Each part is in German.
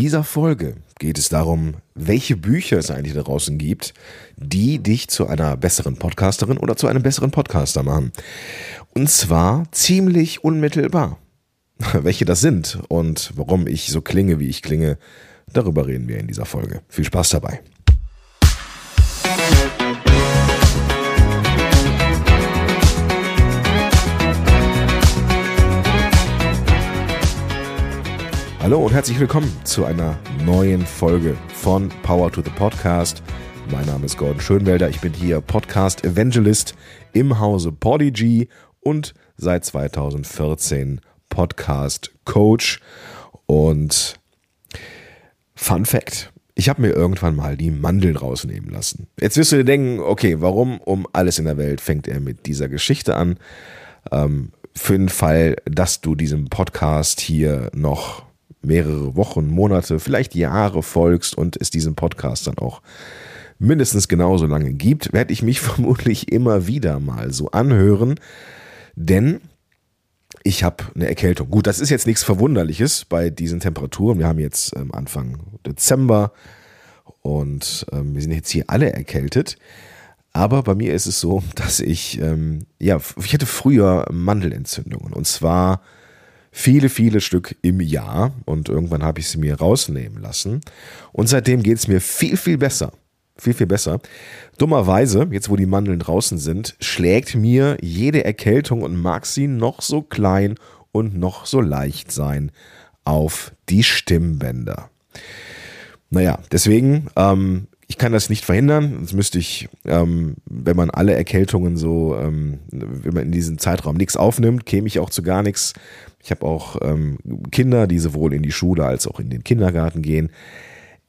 dieser Folge geht es darum, welche Bücher es eigentlich da draußen gibt, die dich zu einer besseren Podcasterin oder zu einem besseren Podcaster machen. Und zwar ziemlich unmittelbar. Welche das sind und warum ich so klinge, wie ich klinge, darüber reden wir in dieser Folge. Viel Spaß dabei. Hallo und herzlich willkommen zu einer neuen Folge von Power to the Podcast. Mein Name ist Gordon Schönwelder. Ich bin hier Podcast Evangelist im Hause Podigy und seit 2014 Podcast Coach. Und Fun Fact. Ich habe mir irgendwann mal die Mandeln rausnehmen lassen. Jetzt wirst du dir denken, okay, warum um alles in der Welt fängt er mit dieser Geschichte an? Ähm, für den Fall, dass du diesem Podcast hier noch mehrere Wochen, Monate, vielleicht Jahre folgst und es diesen Podcast dann auch mindestens genauso lange gibt, werde ich mich vermutlich immer wieder mal so anhören, denn ich habe eine Erkältung. Gut, das ist jetzt nichts Verwunderliches bei diesen Temperaturen. Wir haben jetzt ähm, Anfang Dezember und ähm, wir sind jetzt hier alle erkältet. Aber bei mir ist es so, dass ich, ähm, ja, ich hatte früher Mandelentzündungen und zwar viele, viele Stück im Jahr und irgendwann habe ich sie mir rausnehmen lassen. Und seitdem geht es mir viel, viel besser. Viel, viel besser. Dummerweise, jetzt wo die Mandeln draußen sind, schlägt mir jede Erkältung und mag sie noch so klein und noch so leicht sein auf die Stimmbänder. Naja, deswegen ähm, ich kann das nicht verhindern. Sonst müsste ich, ähm, wenn man alle Erkältungen so, ähm, wenn man in diesem Zeitraum nichts aufnimmt, käme ich auch zu gar nichts. Ich habe auch ähm, Kinder, die sowohl in die Schule als auch in den Kindergarten gehen.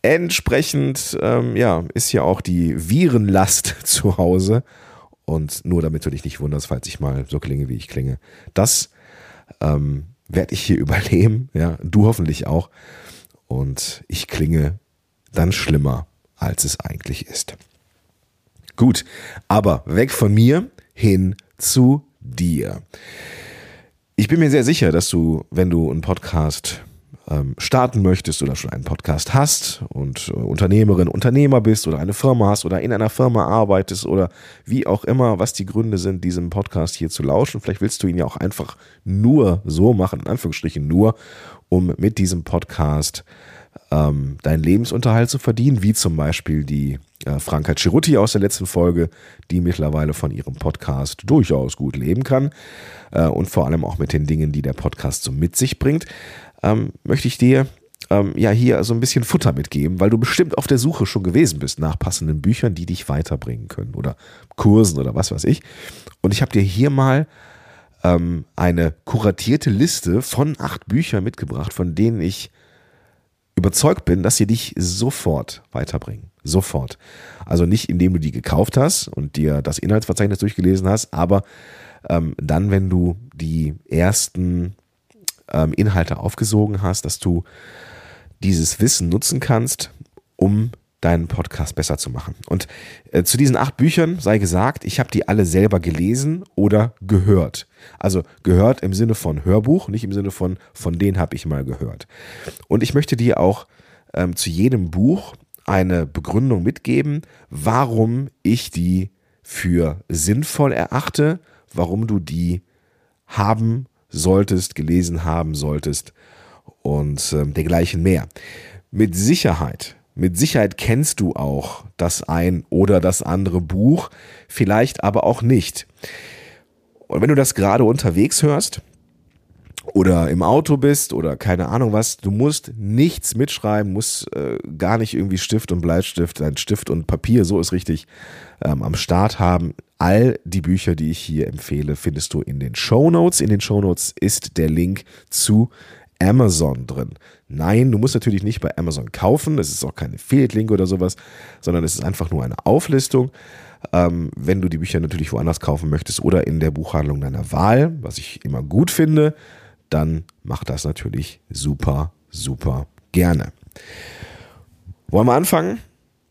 Entsprechend, ähm, ja, ist ja auch die Virenlast zu Hause. Und nur damit du dich nicht wunderst, falls ich mal so klinge, wie ich klinge. Das ähm, werde ich hier überleben, ja, du hoffentlich auch. Und ich klinge dann schlimmer als es eigentlich ist. Gut, aber weg von mir hin zu dir. Ich bin mir sehr sicher, dass du, wenn du einen Podcast ähm, starten möchtest oder schon einen Podcast hast und äh, Unternehmerin, Unternehmer bist oder eine Firma hast oder in einer Firma arbeitest oder wie auch immer, was die Gründe sind, diesem Podcast hier zu lauschen. Vielleicht willst du ihn ja auch einfach nur so machen, in Anführungsstrichen nur, um mit diesem Podcast ähm, deinen Lebensunterhalt zu verdienen, wie zum Beispiel die äh, Franka Ciruti aus der letzten Folge, die mittlerweile von ihrem Podcast durchaus gut leben kann äh, und vor allem auch mit den Dingen, die der Podcast so mit sich bringt, ähm, möchte ich dir ähm, ja hier so ein bisschen Futter mitgeben, weil du bestimmt auf der Suche schon gewesen bist nach passenden Büchern, die dich weiterbringen können oder Kursen oder was weiß ich. Und ich habe dir hier mal ähm, eine kuratierte Liste von acht Büchern mitgebracht, von denen ich überzeugt bin, dass sie dich sofort weiterbringen. Sofort. Also nicht, indem du die gekauft hast und dir das Inhaltsverzeichnis durchgelesen hast, aber ähm, dann, wenn du die ersten ähm, Inhalte aufgesogen hast, dass du dieses Wissen nutzen kannst, um deinen Podcast besser zu machen. Und äh, zu diesen acht Büchern sei gesagt, ich habe die alle selber gelesen oder gehört. Also gehört im Sinne von Hörbuch, nicht im Sinne von von denen habe ich mal gehört. Und ich möchte dir auch ähm, zu jedem Buch eine Begründung mitgeben, warum ich die für sinnvoll erachte, warum du die haben solltest, gelesen haben solltest und äh, dergleichen mehr. Mit Sicherheit mit Sicherheit kennst du auch das ein oder das andere Buch, vielleicht aber auch nicht. Und wenn du das gerade unterwegs hörst oder im Auto bist oder keine Ahnung was, du musst nichts mitschreiben, musst äh, gar nicht irgendwie Stift und Bleistift, ein Stift und Papier, so ist richtig, ähm, am Start haben. All die Bücher, die ich hier empfehle, findest du in den Show Notes. In den Show Notes ist der Link zu Amazon drin. Nein, du musst natürlich nicht bei Amazon kaufen, das ist auch kein Affiliate-Link oder sowas, sondern es ist einfach nur eine Auflistung. Ähm, wenn du die Bücher natürlich woanders kaufen möchtest oder in der Buchhandlung deiner Wahl, was ich immer gut finde, dann mach das natürlich super, super gerne. Wollen wir anfangen?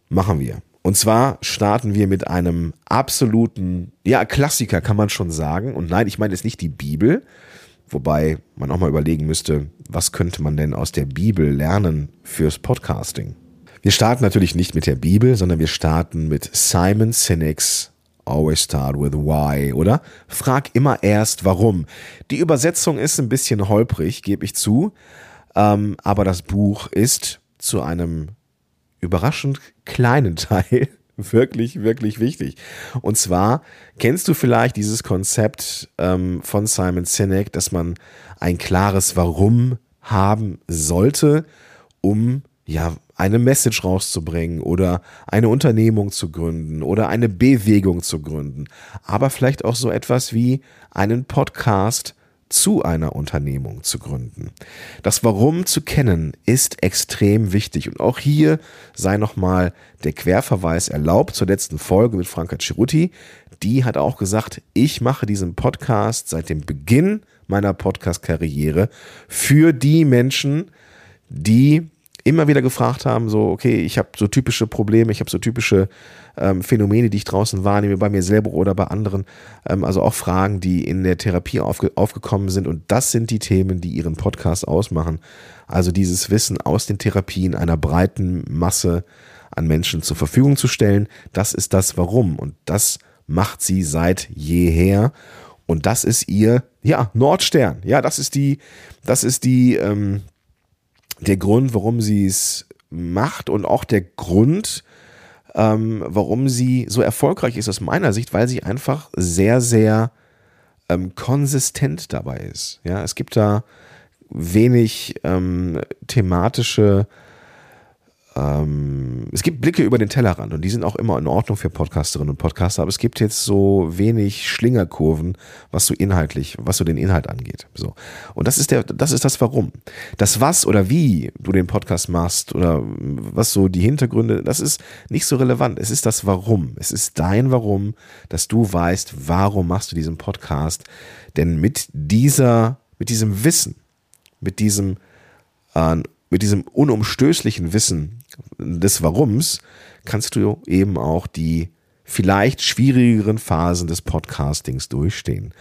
Machen wir. Und zwar starten wir mit einem absoluten, ja, Klassiker kann man schon sagen. Und nein, ich meine jetzt nicht die Bibel, Wobei man auch mal überlegen müsste, was könnte man denn aus der Bibel lernen fürs Podcasting? Wir starten natürlich nicht mit der Bibel, sondern wir starten mit Simon Sinek's Always Start with Why, oder? Frag immer erst warum. Die Übersetzung ist ein bisschen holprig, gebe ich zu, ähm, aber das Buch ist zu einem überraschend kleinen Teil wirklich, wirklich wichtig. Und zwar kennst du vielleicht dieses Konzept ähm, von Simon Sinek, dass man ein klares Warum haben sollte, um ja eine Message rauszubringen oder eine Unternehmung zu gründen oder eine Bewegung zu gründen, aber vielleicht auch so etwas wie einen Podcast zu einer Unternehmung zu gründen. Das Warum zu kennen ist extrem wichtig und auch hier sei nochmal der Querverweis erlaubt zur letzten Folge mit Franka Ciruti. Die hat auch gesagt, ich mache diesen Podcast seit dem Beginn meiner Podcast-Karriere für die Menschen, die immer wieder gefragt haben, so, okay, ich habe so typische Probleme, ich habe so typische ähm, Phänomene, die ich draußen wahrnehme, bei mir selber oder bei anderen, ähm, also auch Fragen, die in der Therapie aufge aufgekommen sind. Und das sind die Themen, die ihren Podcast ausmachen. Also dieses Wissen aus den Therapien einer breiten Masse an Menschen zur Verfügung zu stellen, das ist das Warum. Und das macht sie seit jeher. Und das ist ihr, ja, Nordstern, ja, das ist die, das ist die, ähm, der Grund, warum sie es macht und auch der Grund, ähm, warum sie so erfolgreich ist aus meiner Sicht, weil sie einfach sehr, sehr ähm, konsistent dabei ist. Ja, es gibt da wenig ähm, thematische ähm, es gibt Blicke über den Tellerrand und die sind auch immer in Ordnung für Podcasterinnen und Podcaster, aber es gibt jetzt so wenig Schlingerkurven, was so inhaltlich, was so den Inhalt angeht. So. Und das ist der, das ist das Warum. Das was oder wie du den Podcast machst oder was so die Hintergründe, das ist nicht so relevant. Es ist das Warum. Es ist dein Warum, dass du weißt, warum machst du diesen Podcast. Denn mit dieser, mit diesem Wissen, mit diesem, äh, mit diesem unumstößlichen Wissen des Warums kannst du eben auch die vielleicht schwierigeren Phasen des Podcastings durchstehen.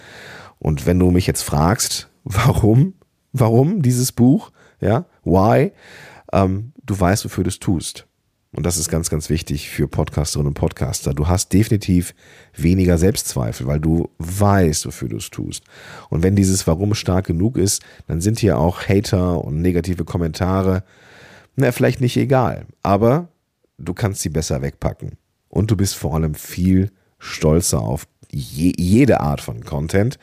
Und wenn du mich jetzt fragst, warum, warum dieses Buch, ja, why, ähm, du weißt, wofür du es tust. Und das ist ganz, ganz wichtig für Podcasterinnen und Podcaster. Du hast definitiv weniger Selbstzweifel, weil du weißt, wofür du es tust. Und wenn dieses Warum stark genug ist, dann sind hier auch Hater und negative Kommentare, na, vielleicht nicht egal. Aber du kannst sie besser wegpacken. Und du bist vor allem viel stolzer auf je, jede Art von Content.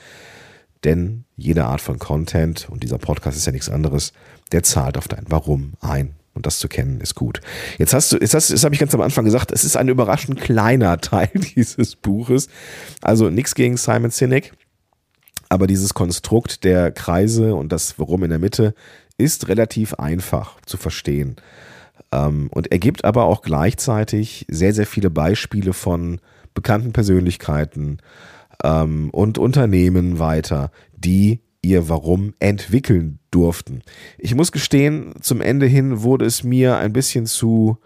Denn jede Art von Content, und dieser Podcast ist ja nichts anderes, der zahlt auf dein Warum ein. Und das zu kennen ist gut. Jetzt hast du, jetzt, hast, jetzt habe ich ganz am Anfang gesagt, es ist ein überraschend kleiner Teil dieses Buches. Also nichts gegen Simon Sinek. Aber dieses Konstrukt der Kreise und das Warum in der Mitte ist relativ einfach zu verstehen. Ähm, und er gibt aber auch gleichzeitig sehr, sehr viele Beispiele von bekannten Persönlichkeiten ähm, und Unternehmen weiter, die ihr Warum entwickeln durften. Ich muss gestehen, zum Ende hin wurde es mir ein bisschen zu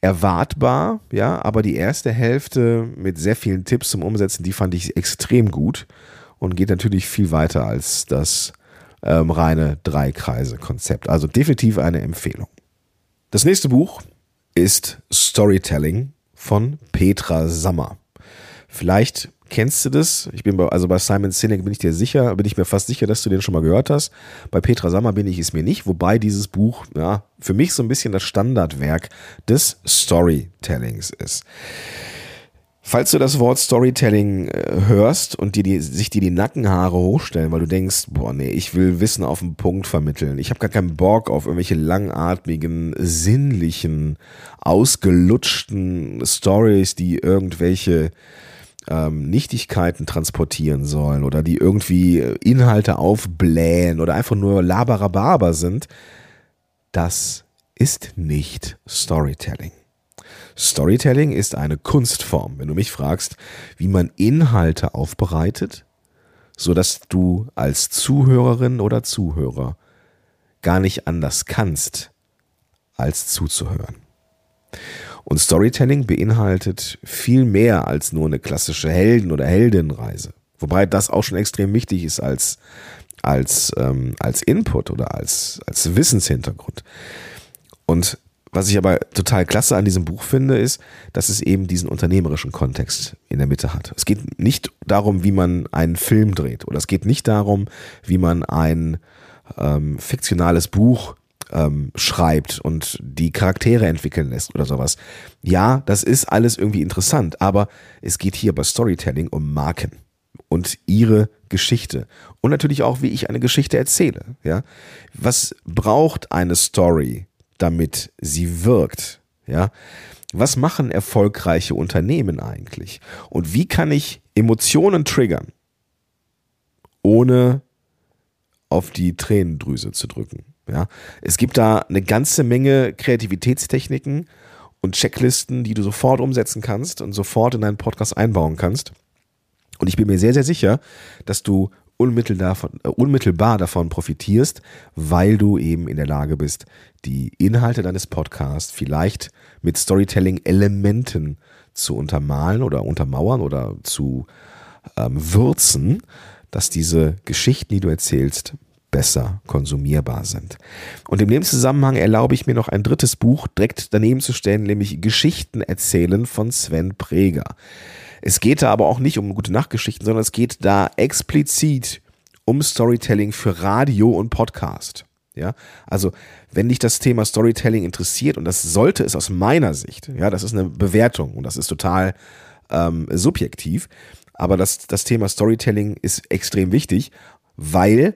erwartbar, ja, aber die erste Hälfte mit sehr vielen Tipps zum Umsetzen, die fand ich extrem gut und geht natürlich viel weiter als das ähm, reine Drei-Kreise-Konzept. Also definitiv eine Empfehlung. Das nächste Buch ist Storytelling von Petra Sammer. Vielleicht Kennst du das? Ich bin bei, also bei Simon Sinek bin ich dir sicher, bin ich mir fast sicher, dass du den schon mal gehört hast. Bei Petra Sammer bin ich es mir nicht, wobei dieses Buch, ja, für mich so ein bisschen das Standardwerk des Storytellings ist. Falls du das Wort Storytelling äh, hörst und dir die, sich dir die Nackenhaare hochstellen, weil du denkst, boah, nee, ich will Wissen auf den Punkt vermitteln. Ich habe gar keinen Bock auf irgendwelche langatmigen, sinnlichen, ausgelutschten Stories, die irgendwelche ähm, Nichtigkeiten transportieren sollen oder die irgendwie Inhalte aufblähen oder einfach nur Laberababer sind, das ist nicht Storytelling. Storytelling ist eine Kunstform, wenn du mich fragst, wie man Inhalte aufbereitet, so dass du als Zuhörerin oder Zuhörer gar nicht anders kannst, als zuzuhören. Und Storytelling beinhaltet viel mehr als nur eine klassische Helden- oder Heldinnenreise. Wobei das auch schon extrem wichtig ist als als, ähm, als Input oder als, als Wissenshintergrund. Und was ich aber total klasse an diesem Buch finde, ist, dass es eben diesen unternehmerischen Kontext in der Mitte hat. Es geht nicht darum, wie man einen Film dreht oder es geht nicht darum, wie man ein ähm, fiktionales Buch ähm, schreibt und die Charaktere entwickeln lässt oder sowas. Ja, das ist alles irgendwie interessant, aber es geht hier bei Storytelling um Marken und ihre Geschichte und natürlich auch, wie ich eine Geschichte erzähle. Ja, was braucht eine Story? damit sie wirkt. Ja, was machen erfolgreiche Unternehmen eigentlich? Und wie kann ich Emotionen triggern, ohne auf die Tränendrüse zu drücken? Ja, es gibt da eine ganze Menge Kreativitätstechniken und Checklisten, die du sofort umsetzen kannst und sofort in deinen Podcast einbauen kannst. Und ich bin mir sehr, sehr sicher, dass du unmittelbar davon, äh, unmittelbar davon profitierst, weil du eben in der Lage bist, die Inhalte deines Podcasts vielleicht mit Storytelling-Elementen zu untermalen oder untermauern oder zu ähm, würzen, dass diese Geschichten, die du erzählst, besser konsumierbar sind. Und in dem Zusammenhang erlaube ich mir noch ein drittes Buch direkt daneben zu stellen, nämlich Geschichten erzählen von Sven Preger. Es geht da aber auch nicht um gute Nachtgeschichten, sondern es geht da explizit um Storytelling für Radio und Podcast. Ja, also wenn dich das Thema Storytelling interessiert und das sollte es aus meiner Sicht, ja, das ist eine Bewertung und das ist total ähm, subjektiv, aber das, das Thema Storytelling ist extrem wichtig, weil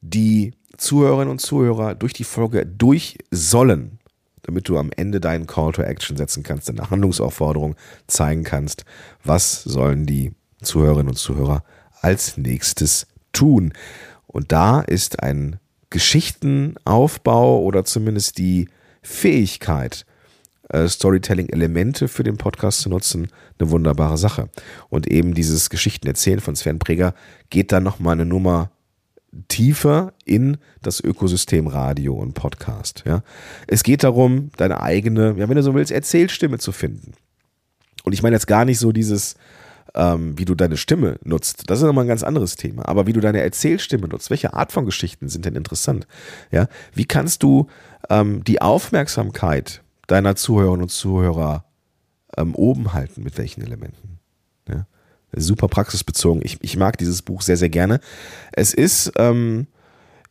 die Zuhörerinnen und Zuhörer durch die Folge durch sollen damit du am Ende deinen Call to Action setzen kannst, deine Handlungsaufforderung zeigen kannst, was sollen die Zuhörerinnen und Zuhörer als nächstes tun. Und da ist ein Geschichtenaufbau oder zumindest die Fähigkeit, äh, Storytelling-Elemente für den Podcast zu nutzen, eine wunderbare Sache. Und eben dieses Geschichtenerzählen von Sven Preger geht dann nochmal eine Nummer tiefer in das Ökosystem Radio und Podcast. Ja. Es geht darum, deine eigene, ja, wenn du so willst, Erzählstimme zu finden. Und ich meine jetzt gar nicht so dieses, ähm, wie du deine Stimme nutzt. Das ist nochmal ein ganz anderes Thema. Aber wie du deine Erzählstimme nutzt, welche Art von Geschichten sind denn interessant? Ja, wie kannst du ähm, die Aufmerksamkeit deiner Zuhörerinnen und Zuhörer ähm, oben halten? Mit welchen Elementen? Super praxisbezogen. Ich, ich mag dieses Buch sehr, sehr gerne. Es ist ähm,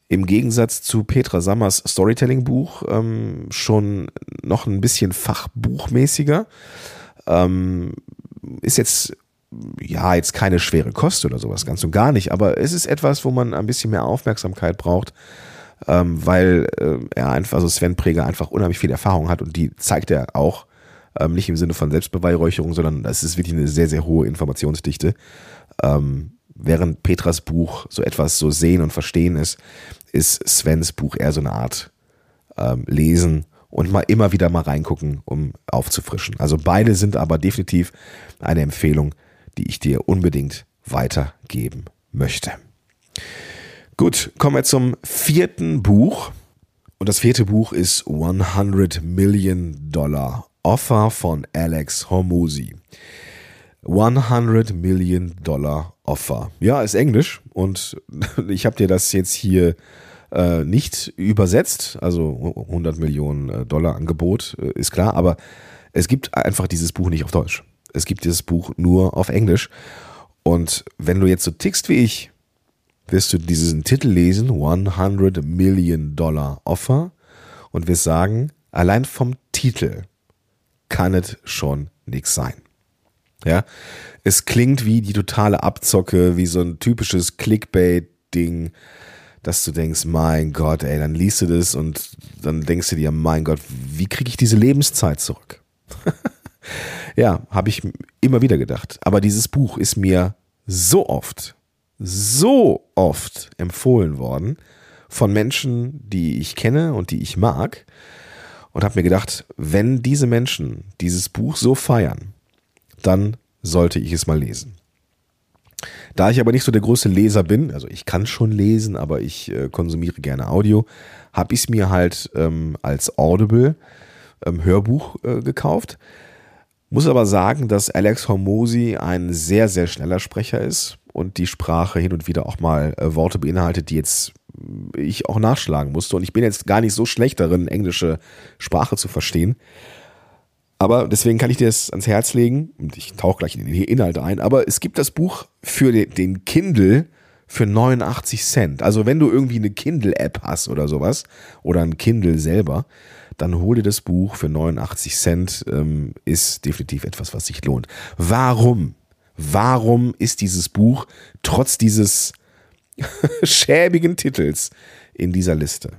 im Gegensatz zu Petra Sammers Storytelling-Buch ähm, schon noch ein bisschen fachbuchmäßiger. Ähm, ist jetzt ja, jetzt keine schwere Kost oder sowas, ganz und gar nicht, aber es ist etwas, wo man ein bisschen mehr Aufmerksamkeit braucht, ähm, weil äh, er einfach, also Sven Preger einfach unheimlich viel Erfahrung hat und die zeigt er auch ähm, nicht im Sinne von Selbstbeweihräucherung, sondern es ist wirklich eine sehr, sehr hohe Informationsdichte. Ähm, während Petras Buch so etwas so sehen und verstehen ist, ist Svens Buch eher so eine Art ähm, Lesen und mal immer wieder mal reingucken, um aufzufrischen. Also beide sind aber definitiv eine Empfehlung, die ich dir unbedingt weitergeben möchte. Gut, kommen wir zum vierten Buch. Und das vierte Buch ist 100 Million Dollar Offer von Alex Hormozy. 100 Million Dollar Offer. Ja, ist Englisch und ich habe dir das jetzt hier äh, nicht übersetzt. Also 100 Millionen äh, Dollar Angebot äh, ist klar, aber es gibt einfach dieses Buch nicht auf Deutsch. Es gibt dieses Buch nur auf Englisch. Und wenn du jetzt so tickst wie ich, wirst du diesen Titel lesen, 100 Million Dollar Offer, und wirst sagen, allein vom Titel kann es schon nichts sein. Ja, es klingt wie die totale Abzocke, wie so ein typisches Clickbait-Ding, dass du denkst, mein Gott, ey, dann liest du das und dann denkst du dir, mein Gott, wie kriege ich diese Lebenszeit zurück? ja, habe ich immer wieder gedacht. Aber dieses Buch ist mir so oft, so oft empfohlen worden von Menschen, die ich kenne und die ich mag, und habe mir gedacht, wenn diese Menschen dieses Buch so feiern, dann sollte ich es mal lesen. Da ich aber nicht so der große Leser bin, also ich kann schon lesen, aber ich äh, konsumiere gerne Audio, habe ich es mir halt ähm, als Audible ähm, Hörbuch äh, gekauft. Muss aber sagen, dass Alex Hormozy ein sehr, sehr schneller Sprecher ist und die Sprache hin und wieder auch mal äh, Worte beinhaltet, die jetzt ich auch nachschlagen musste. Und ich bin jetzt gar nicht so schlecht darin, englische Sprache zu verstehen. Aber deswegen kann ich dir das ans Herz legen und ich tauche gleich in die Inhalte ein. Aber es gibt das Buch für den Kindle für 89 Cent. Also wenn du irgendwie eine Kindle-App hast oder sowas oder ein Kindle selber, dann hol dir das Buch für 89 Cent. Ähm, ist definitiv etwas, was sich lohnt. Warum? Warum ist dieses Buch trotz dieses schäbigen Titels in dieser Liste?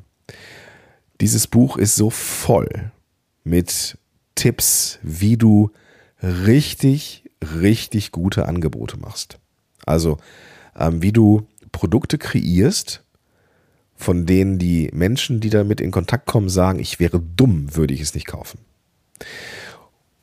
Dieses Buch ist so voll mit Tipps, wie du richtig, richtig gute Angebote machst. Also, ähm, wie du Produkte kreierst, von denen die Menschen, die damit in Kontakt kommen, sagen, ich wäre dumm, würde ich es nicht kaufen.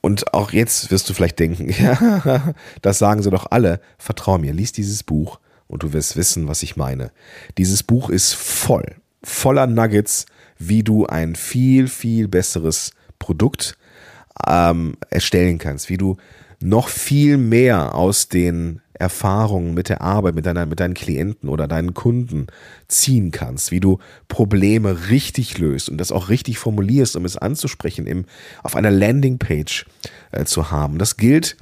Und auch jetzt wirst du vielleicht denken, ja, das sagen sie doch alle. Vertrau mir, lies dieses Buch und du wirst wissen, was ich meine. Dieses Buch ist voll, voller Nuggets, wie du ein viel, viel besseres Produkt ähm, erstellen kannst, wie du noch viel mehr aus den Erfahrungen mit der Arbeit, mit, deiner, mit deinen Klienten oder deinen Kunden ziehen kannst, wie du Probleme richtig löst und das auch richtig formulierst, um es anzusprechen, im, auf einer Landingpage äh, zu haben. Das gilt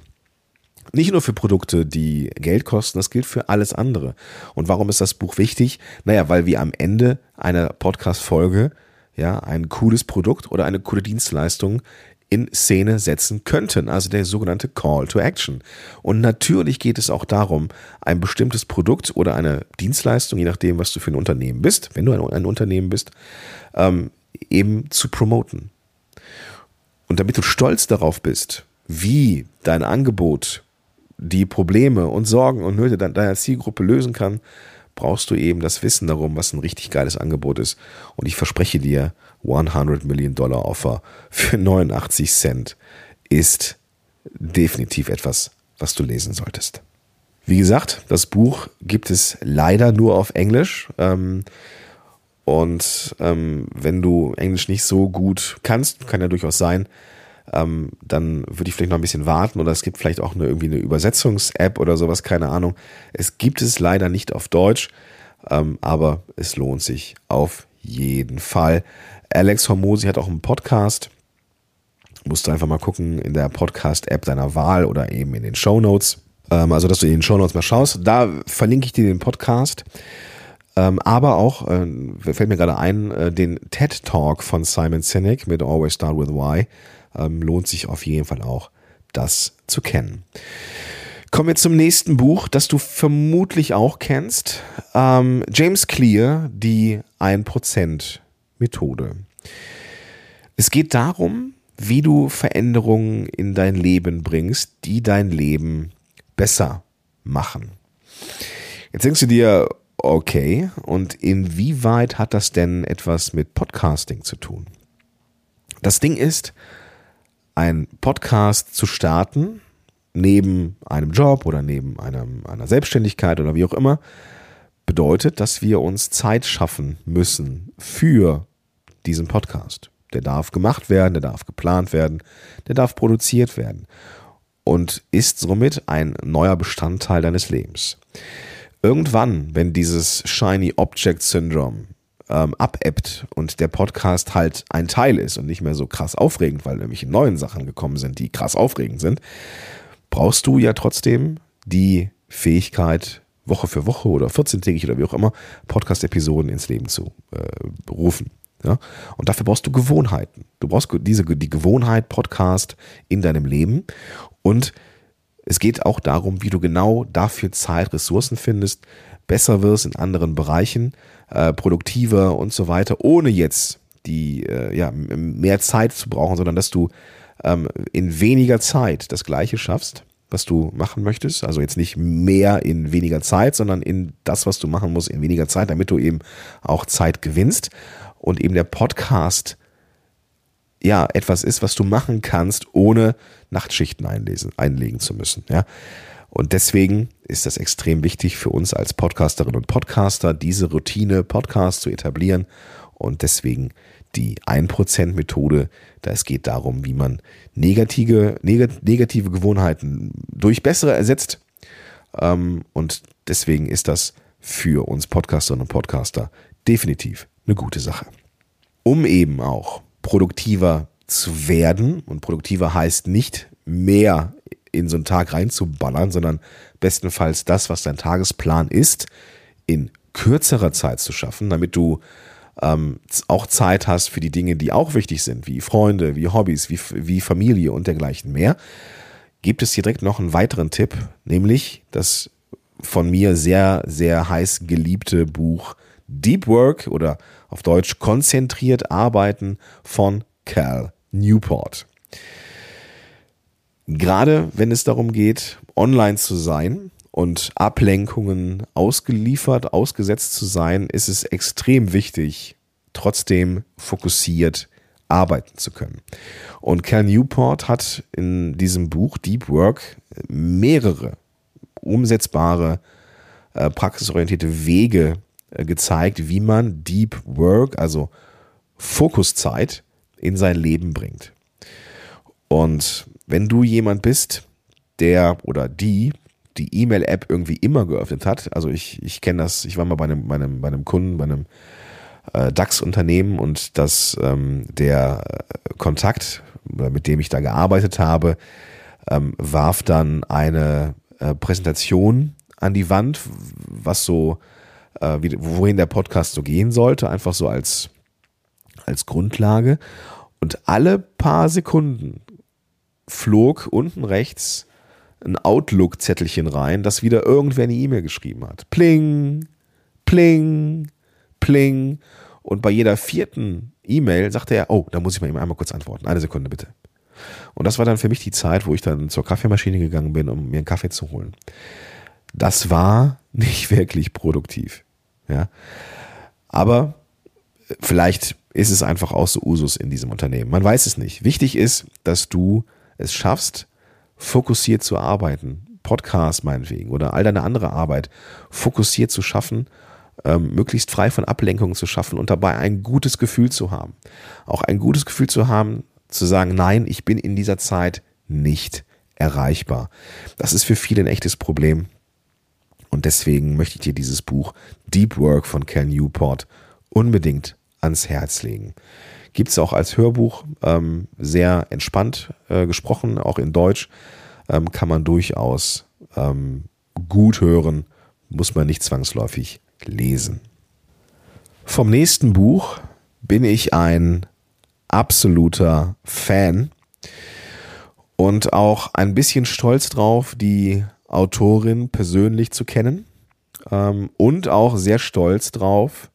nicht nur für Produkte, die Geld kosten, das gilt für alles andere. Und warum ist das Buch wichtig? Naja, weil wir am Ende einer Podcast-Folge ja, ein cooles Produkt oder eine coole Dienstleistung in Szene setzen könnten, also der sogenannte Call to Action. Und natürlich geht es auch darum, ein bestimmtes Produkt oder eine Dienstleistung, je nachdem, was du für ein Unternehmen bist, wenn du ein, ein Unternehmen bist, ähm, eben zu promoten. Und damit du stolz darauf bist, wie dein Angebot die Probleme und Sorgen und Nöte deiner Zielgruppe lösen kann, brauchst du eben das Wissen darum, was ein richtig geiles Angebot ist. Und ich verspreche dir, 100 Million Dollar Offer für 89 Cent ist definitiv etwas, was du lesen solltest. Wie gesagt, das Buch gibt es leider nur auf Englisch. Ähm, und ähm, wenn du Englisch nicht so gut kannst, kann ja durchaus sein, ähm, dann würde ich vielleicht noch ein bisschen warten oder es gibt vielleicht auch eine, irgendwie eine Übersetzungs-App oder sowas, keine Ahnung. Es gibt es leider nicht auf Deutsch, ähm, aber es lohnt sich auf jeden Fall. Alex Hormosi hat auch einen Podcast. Musst du einfach mal gucken in der Podcast-App deiner Wahl oder eben in den Show Notes. Ähm, also, dass du in den Show Notes mal schaust. Da verlinke ich dir den Podcast. Ähm, aber auch, äh, fällt mir gerade ein, äh, den TED Talk von Simon Sinek mit Always Start with Why ähm, lohnt sich auf jeden Fall auch, das zu kennen. Kommen wir zum nächsten Buch, das du vermutlich auch kennst. Ähm, James Clear, die 1% Methode. Es geht darum, wie du Veränderungen in dein Leben bringst, die dein Leben besser machen. Jetzt denkst du dir, okay, und inwieweit hat das denn etwas mit Podcasting zu tun? Das Ding ist, ein Podcast zu starten, neben einem Job oder neben einem, einer Selbstständigkeit oder wie auch immer, bedeutet, dass wir uns Zeit schaffen müssen für diesen Podcast. Der darf gemacht werden, der darf geplant werden, der darf produziert werden und ist somit ein neuer Bestandteil deines Lebens. Irgendwann, wenn dieses Shiny Object Syndrome ähm, abebbt und der Podcast halt ein Teil ist und nicht mehr so krass aufregend, weil nämlich neuen Sachen gekommen sind, die krass aufregend sind, brauchst du ja trotzdem die Fähigkeit, Woche für Woche oder 14-tägig oder wie auch immer, Podcast-Episoden ins Leben zu äh, rufen. Ja? Und dafür brauchst du Gewohnheiten. Du brauchst diese, die Gewohnheit Podcast in deinem Leben. Und es geht auch darum, wie du genau dafür Zeit, Ressourcen findest, besser wirst in anderen Bereichen, äh, produktiver und so weiter, ohne jetzt die äh, ja, mehr Zeit zu brauchen, sondern dass du ähm, in weniger Zeit das Gleiche schaffst, was du machen möchtest. Also jetzt nicht mehr in weniger Zeit, sondern in das, was du machen musst, in weniger Zeit, damit du eben auch Zeit gewinnst und eben der Podcast ja etwas ist, was du machen kannst, ohne Nachtschichten einlesen, einlegen zu müssen. Ja. Und deswegen ist das extrem wichtig für uns als Podcasterinnen und Podcaster, diese Routine Podcast zu etablieren. Und deswegen die 1%-Methode. Da es geht darum, wie man negative, negative Gewohnheiten durch bessere ersetzt. Ähm, und deswegen ist das für uns Podcasterinnen und Podcaster definitiv eine gute Sache. Um eben auch produktiver zu werden, und produktiver heißt nicht mehr in so einen Tag reinzuballern, sondern bestenfalls das, was dein Tagesplan ist, in kürzerer Zeit zu schaffen, damit du ähm, auch Zeit hast für die Dinge, die auch wichtig sind, wie Freunde, wie Hobbys, wie, wie Familie und dergleichen mehr, gibt es hier direkt noch einen weiteren Tipp, nämlich das von mir sehr, sehr heiß geliebte Buch Deep Work oder auf Deutsch konzentriert arbeiten von Cal Newport. Gerade wenn es darum geht, online zu sein und Ablenkungen ausgeliefert, ausgesetzt zu sein, ist es extrem wichtig, trotzdem fokussiert arbeiten zu können. Und Cal Newport hat in diesem Buch Deep Work mehrere umsetzbare, äh, praxisorientierte Wege äh, gezeigt, wie man Deep Work, also Fokuszeit, in sein Leben bringt. Und wenn du jemand bist, der oder die die E-Mail-App irgendwie immer geöffnet hat, also ich, ich kenne das, ich war mal bei einem, bei einem, bei einem Kunden, bei einem äh, DAX-Unternehmen und dass ähm, der Kontakt, mit dem ich da gearbeitet habe, ähm, warf dann eine äh, Präsentation an die Wand, was so, äh, wie, wohin der Podcast so gehen sollte, einfach so als, als Grundlage. Und alle paar Sekunden flog unten rechts ein Outlook-Zettelchen rein, das wieder irgendwer eine E-Mail geschrieben hat. Pling, pling, pling. Und bei jeder vierten E-Mail sagte er, oh, da muss ich mal einmal kurz antworten. Eine Sekunde bitte. Und das war dann für mich die Zeit, wo ich dann zur Kaffeemaschine gegangen bin, um mir einen Kaffee zu holen. Das war nicht wirklich produktiv. Ja. Aber vielleicht ist es einfach auch so Usus in diesem Unternehmen. Man weiß es nicht. Wichtig ist, dass du es schaffst, fokussiert zu arbeiten. Podcast meinetwegen oder all deine andere Arbeit fokussiert zu schaffen, ähm, möglichst frei von Ablenkungen zu schaffen und dabei ein gutes Gefühl zu haben. Auch ein gutes Gefühl zu haben, zu sagen, nein, ich bin in dieser Zeit nicht erreichbar. Das ist für viele ein echtes Problem. Und deswegen möchte ich dir dieses Buch Deep Work von Ken Newport unbedingt ans Herz legen. Gibt es auch als Hörbuch ähm, sehr entspannt äh, gesprochen, auch in Deutsch, ähm, kann man durchaus ähm, gut hören, muss man nicht zwangsläufig lesen. Vom nächsten Buch bin ich ein absoluter Fan und auch ein bisschen stolz drauf, die Autorin persönlich zu kennen ähm, und auch sehr stolz drauf,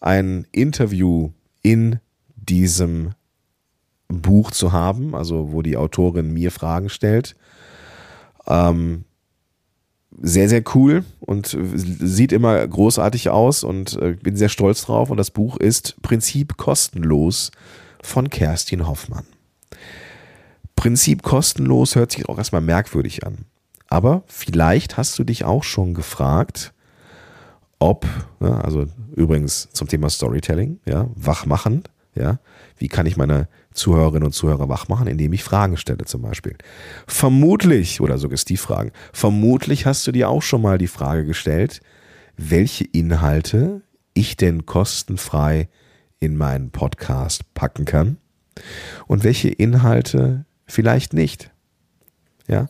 ein Interview in diesem Buch zu haben, also wo die Autorin mir Fragen stellt. Ähm, sehr, sehr cool und sieht immer großartig aus und äh, bin sehr stolz drauf. Und das Buch ist Prinzip kostenlos von Kerstin Hoffmann. Prinzip kostenlos hört sich auch erstmal merkwürdig an. Aber vielleicht hast du dich auch schon gefragt, ob, ja, also übrigens zum Thema Storytelling, ja, wachmachen, ja, wie kann ich meine Zuhörerinnen und Zuhörer wach machen, indem ich Fragen stelle zum Beispiel. Vermutlich, oder Suggestivfragen, vermutlich hast du dir auch schon mal die Frage gestellt, welche Inhalte ich denn kostenfrei in meinen Podcast packen kann und welche Inhalte vielleicht nicht. Ja,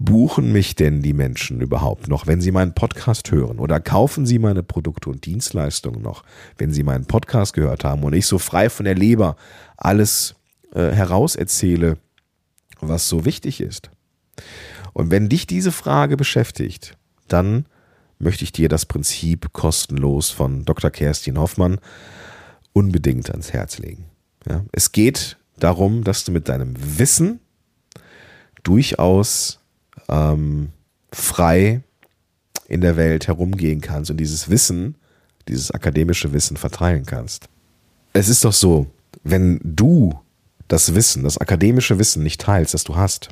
buchen mich denn die Menschen überhaupt noch, wenn sie meinen Podcast hören? Oder kaufen sie meine Produkte und Dienstleistungen noch, wenn sie meinen Podcast gehört haben und ich so frei von der Leber alles äh, herauserzähle, was so wichtig ist? Und wenn dich diese Frage beschäftigt, dann möchte ich dir das Prinzip kostenlos von Dr. Kerstin Hoffmann unbedingt ans Herz legen. Ja, es geht darum, dass du mit deinem Wissen durchaus ähm, frei in der Welt herumgehen kannst und dieses Wissen, dieses akademische Wissen verteilen kannst. Es ist doch so, wenn du das Wissen, das akademische Wissen nicht teilst, das du hast,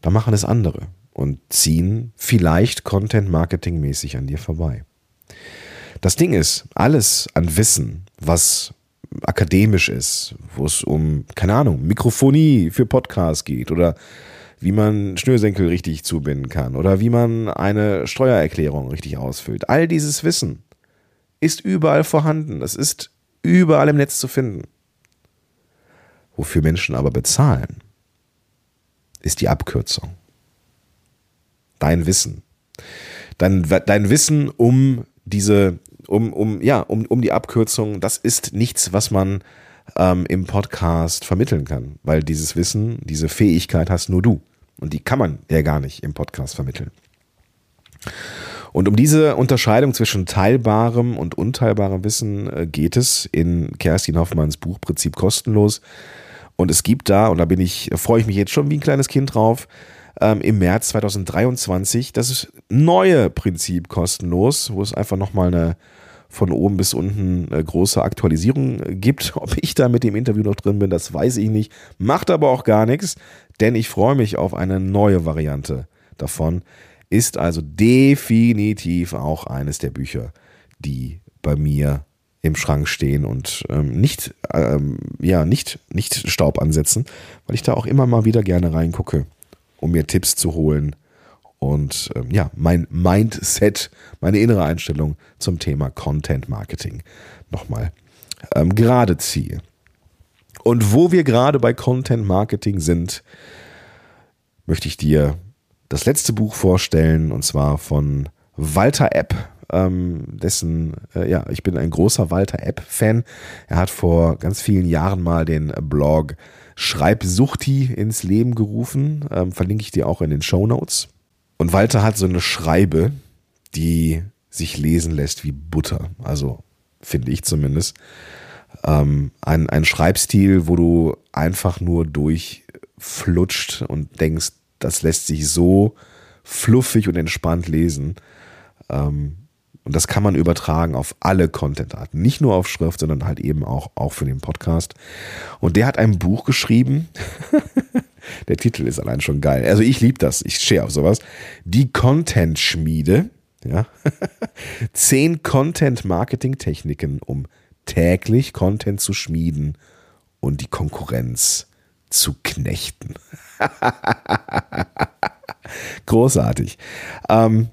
dann machen es andere und ziehen vielleicht Content-Marketing-mäßig an dir vorbei. Das Ding ist, alles an Wissen, was akademisch ist, wo es um, keine Ahnung, Mikrofonie für Podcasts geht oder wie man Schnürsenkel richtig zubinden kann oder wie man eine Steuererklärung richtig ausfüllt. All dieses Wissen ist überall vorhanden. Es ist überall im Netz zu finden. Wofür Menschen aber bezahlen, ist die Abkürzung. Dein Wissen. Dein, dein Wissen um diese, um, um, ja, um, um die Abkürzung, das ist nichts, was man ähm, im Podcast vermitteln kann, weil dieses Wissen, diese Fähigkeit hast nur du. Und die kann man ja gar nicht im Podcast vermitteln. Und um diese Unterscheidung zwischen teilbarem und unteilbarem Wissen äh, geht es in Kerstin Hoffmanns Buch Prinzip kostenlos. Und es gibt da, und da bin ich, freue ich mich jetzt schon wie ein kleines Kind drauf, ähm, im März 2023 das neue Prinzip kostenlos, wo es einfach nochmal eine von oben bis unten eine große Aktualisierung gibt. Ob ich da mit dem Interview noch drin bin, das weiß ich nicht. Macht aber auch gar nichts, denn ich freue mich auf eine neue Variante davon. Ist also definitiv auch eines der Bücher, die bei mir im Schrank stehen und ähm, nicht, ähm, ja, nicht, nicht Staub ansetzen, weil ich da auch immer mal wieder gerne reingucke, um mir Tipps zu holen und ähm, ja, mein Mindset, meine innere Einstellung zum Thema Content Marketing nochmal ähm, gerade ziehe. Und wo wir gerade bei Content Marketing sind, möchte ich dir das letzte Buch vorstellen und zwar von Walter Epp ähm, dessen, äh, ja, ich bin ein großer Walter App-Fan. Er hat vor ganz vielen Jahren mal den Blog Schreibsuchti ins Leben gerufen. Ähm, verlinke ich dir auch in den Show Notes. Und Walter hat so eine Schreibe, die sich lesen lässt wie Butter. Also finde ich zumindest. Ähm, ein, ein Schreibstil, wo du einfach nur durchflutscht und denkst, das lässt sich so fluffig und entspannt lesen. Ähm, und das kann man übertragen auf alle Content-Arten. Nicht nur auf Schrift, sondern halt eben auch, auch für den Podcast. Und der hat ein Buch geschrieben. der Titel ist allein schon geil. Also ich liebe das. Ich stehe auf sowas. Die Content-Schmiede. Ja. Zehn Content-Marketing-Techniken, um täglich Content zu schmieden und die Konkurrenz zu knechten. Großartig. Ähm,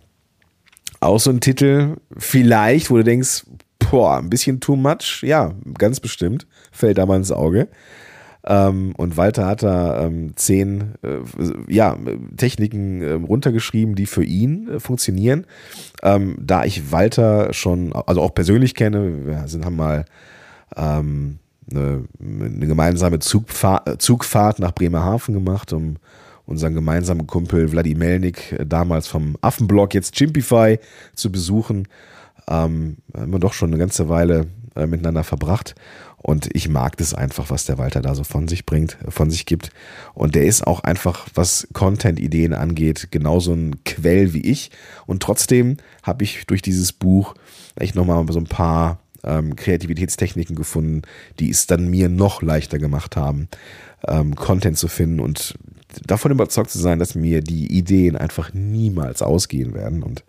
auch so ein Titel, vielleicht, wo du denkst, boah, ein bisschen too much. Ja, ganz bestimmt. Fällt da mal ins Auge. Ähm, und Walter hat da ähm, zehn äh, ja, Techniken äh, runtergeschrieben, die für ihn äh, funktionieren. Ähm, da ich Walter schon, also auch persönlich kenne, wir sind, haben mal ähm, eine, eine, gemeinsame Zugfahr Zugfahrt nach Bremerhaven gemacht, um unseren gemeinsamen Kumpel Vladi Melnik, äh, damals vom Affenblog, jetzt Chimpify, zu besuchen. Ähm, haben wir doch schon eine ganze Weile äh, miteinander verbracht. Und ich mag das einfach, was der Walter da so von sich bringt, äh, von sich gibt. Und der ist auch einfach, was Content-Ideen angeht, genauso ein Quell wie ich. Und trotzdem habe ich durch dieses Buch echt nochmal so ein paar ähm, Kreativitätstechniken gefunden, die es dann mir noch leichter gemacht haben, ähm, Content zu finden und davon überzeugt zu sein, dass mir die Ideen einfach niemals ausgehen werden. Und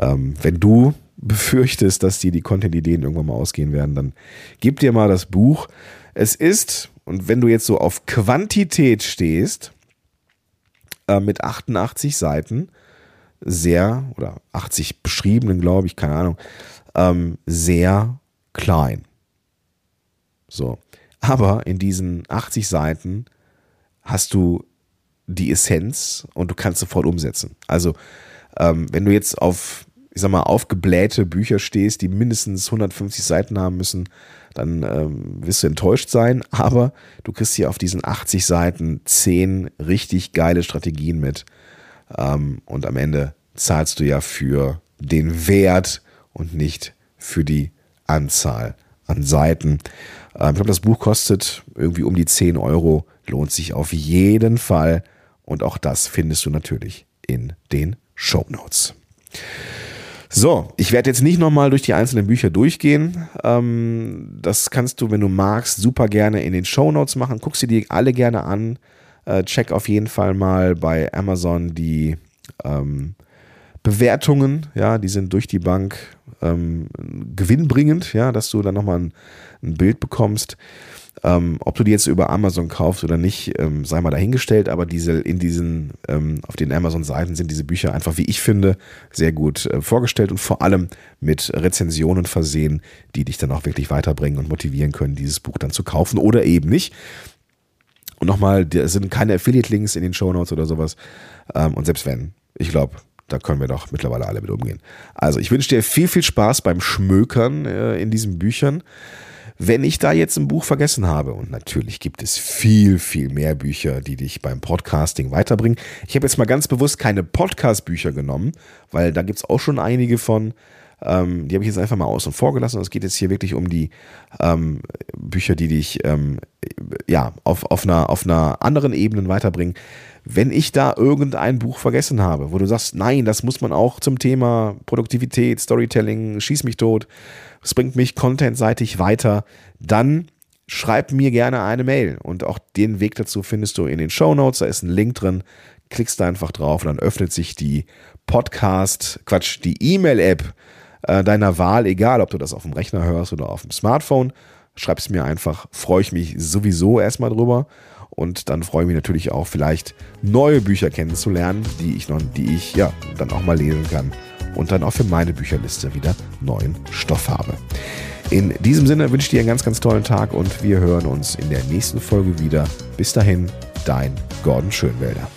ähm, wenn du befürchtest, dass dir die Content-Ideen irgendwann mal ausgehen werden, dann gib dir mal das Buch. Es ist, und wenn du jetzt so auf Quantität stehst, äh, mit 88 Seiten, sehr, oder 80 beschriebenen, glaube ich, keine Ahnung, ähm, sehr klein. So. Aber in diesen 80 Seiten hast du die Essenz und du kannst sofort umsetzen. Also, ähm, wenn du jetzt auf, ich sag mal, aufgeblähte Bücher stehst, die mindestens 150 Seiten haben müssen, dann ähm, wirst du enttäuscht sein. Aber du kriegst hier auf diesen 80 Seiten 10 richtig geile Strategien mit. Ähm, und am Ende zahlst du ja für den Wert und nicht für die Anzahl an Seiten. Ähm, ich glaube, das Buch kostet irgendwie um die 10 Euro. Lohnt sich auf jeden Fall. Und auch das findest du natürlich in den Show Notes. So, ich werde jetzt nicht nochmal durch die einzelnen Bücher durchgehen. Ähm, das kannst du, wenn du magst, super gerne in den Show Notes machen. Guck sie dir alle gerne an. Äh, check auf jeden Fall mal bei Amazon die ähm, Bewertungen, ja, die sind durch die Bank ähm, gewinnbringend, ja, dass du dann nochmal ein, ein Bild bekommst. Ähm, ob du die jetzt über Amazon kaufst oder nicht, ähm, sei mal dahingestellt, aber diese in diesen, ähm, auf den Amazon-Seiten sind diese Bücher einfach, wie ich finde, sehr gut äh, vorgestellt und vor allem mit Rezensionen versehen, die dich dann auch wirklich weiterbringen und motivieren können, dieses Buch dann zu kaufen oder eben nicht. Und nochmal, es sind keine Affiliate-Links in den Show Notes oder sowas. Ähm, und selbst wenn, ich glaube, da können wir doch mittlerweile alle mit umgehen. Also ich wünsche dir viel, viel Spaß beim Schmökern äh, in diesen Büchern. Wenn ich da jetzt ein Buch vergessen habe, und natürlich gibt es viel, viel mehr Bücher, die dich beim Podcasting weiterbringen. Ich habe jetzt mal ganz bewusst keine Podcast-Bücher genommen, weil da gibt es auch schon einige von. Ähm, die habe ich jetzt einfach mal außen vor gelassen. Es geht jetzt hier wirklich um die ähm, Bücher, die dich ähm, ja, auf, auf, einer, auf einer anderen Ebene weiterbringen. Wenn ich da irgendein Buch vergessen habe, wo du sagst, nein, das muss man auch zum Thema Produktivität, Storytelling, schieß mich tot, es bringt mich contentseitig weiter, dann schreib mir gerne eine Mail. Und auch den Weg dazu findest du in den Show Notes. Da ist ein Link drin. Klickst da einfach drauf und dann öffnet sich die Podcast, Quatsch, die E-Mail-App äh, deiner Wahl, egal ob du das auf dem Rechner hörst oder auf dem Smartphone. Schreib es mir einfach, freue ich mich sowieso erstmal drüber. Und dann freue ich mich natürlich auch, vielleicht neue Bücher kennenzulernen, die ich noch, die ich ja dann auch mal lesen kann und dann auch für meine Bücherliste wieder neuen Stoff habe. In diesem Sinne wünsche ich dir einen ganz, ganz tollen Tag und wir hören uns in der nächsten Folge wieder. Bis dahin, dein Gordon Schönwälder.